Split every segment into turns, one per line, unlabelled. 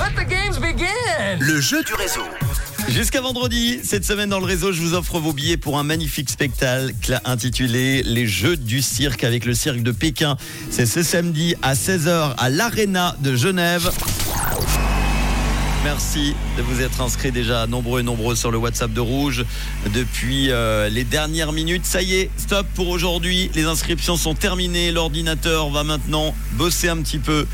Let the games begin.
Le jeu du réseau.
Jusqu'à vendredi, cette semaine dans le réseau, je vous offre vos billets pour un magnifique spectacle intitulé Les Jeux du cirque avec le cirque de Pékin. C'est ce samedi à 16h à l'Arena de Genève. Merci de vous être inscrits déjà nombreux et nombreux sur le WhatsApp de Rouge depuis euh, les dernières minutes. Ça y est, stop pour aujourd'hui. Les inscriptions sont terminées. L'ordinateur va maintenant bosser un petit peu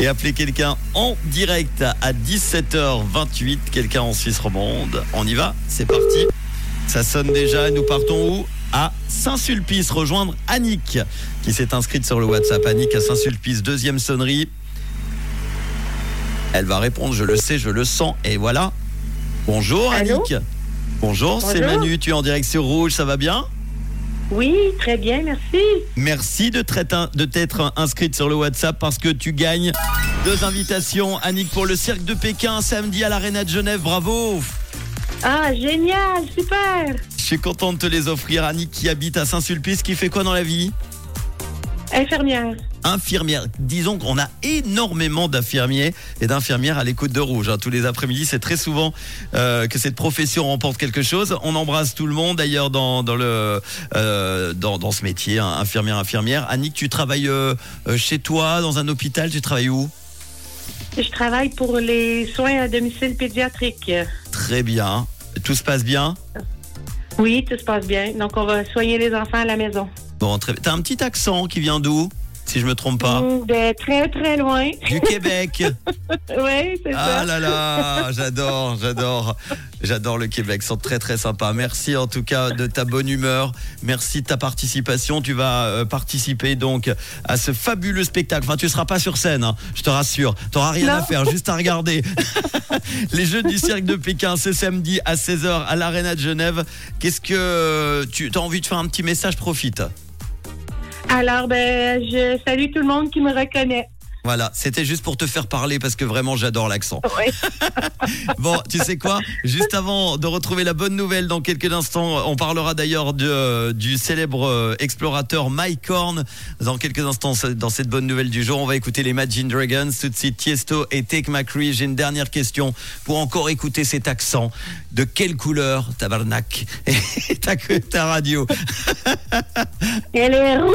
et appeler quelqu'un en direct à 17h28. Quelqu'un en Suisse romande. On y va C'est parti. Ça sonne déjà. Nous partons où? À Saint-Sulpice, rejoindre Annick qui s'est inscrite sur le WhatsApp. Annick à Saint-Sulpice, deuxième sonnerie. Elle va répondre, je le sais, je le sens. Et voilà. Bonjour
Allô
Annick. Bonjour, c'est. Manu, tu es en direct sur Rouge, ça va bien?
Oui, très bien, merci.
Merci de t'être inscrite sur le WhatsApp parce que tu gagnes deux invitations. Annick pour le cirque de Pékin samedi à l'Arena de Genève, bravo
Ah, génial, super.
Je suis content de te les offrir. Annick qui habite à Saint-Sulpice, qui fait quoi dans la vie?
Infirmière.
infirmière. Disons qu'on a énormément d'infirmiers et d'infirmières à l'écoute de Rouge. hein. Tous les après-midi, c'est très souvent euh, que cette profession remporte quelque chose. On embrasse tout le monde d'ailleurs dans, dans, le, euh, dans, dans ce métier, hein, infirmière, infirmière. Annick, tu travailles euh, euh, chez toi, dans un hôpital, tu travailles où?
Je travaille pour les soins à domicile pédiatrique.
Très bien. Tout se passe bien?
Oui, tout se passe bien. Donc, on va soigner les enfants à la maison.
Bon, très T'as un petit accent qui vient d'où Si je me trompe pas.
De très, très loin.
Du Québec.
oui, c'est
Ah
ça.
là là, j'adore, j'adore, j'adore le Québec, ils sont très très sympas. Merci en tout cas de ta bonne humeur, merci de ta participation. Tu vas euh, participer donc à ce fabuleux spectacle. Enfin, tu seras pas sur scène, hein, je te rassure. Tu n'auras rien
Non.
à faire, juste à regarder. Les Jeux du cirque de Pékin, c'est samedi à 16h à l'Arena de Genève. Qu'est-ce que tu as envie de faire un petit message? Profite.
Alors, ben, je salue tout le monde qui me reconnaît.
Voilà, c'était juste pour te faire parler parce que vraiment j'adore l'accent.
Oui.
Bon, tu sais quoi? Juste avant de retrouver la bonne nouvelle dans quelques instants, on parlera d'ailleurs euh, du célèbre euh, explorateur Mike Horn. Dans quelques instants, dans cette bonne nouvelle du jour, on va écouter les Imagine Dragons, tout de suite Tiesto et Take McCree. J'ai une dernière question pour encore écouter cet accent. De quelle couleur, tabarnak, ta, ta radio?
Elle est rouge.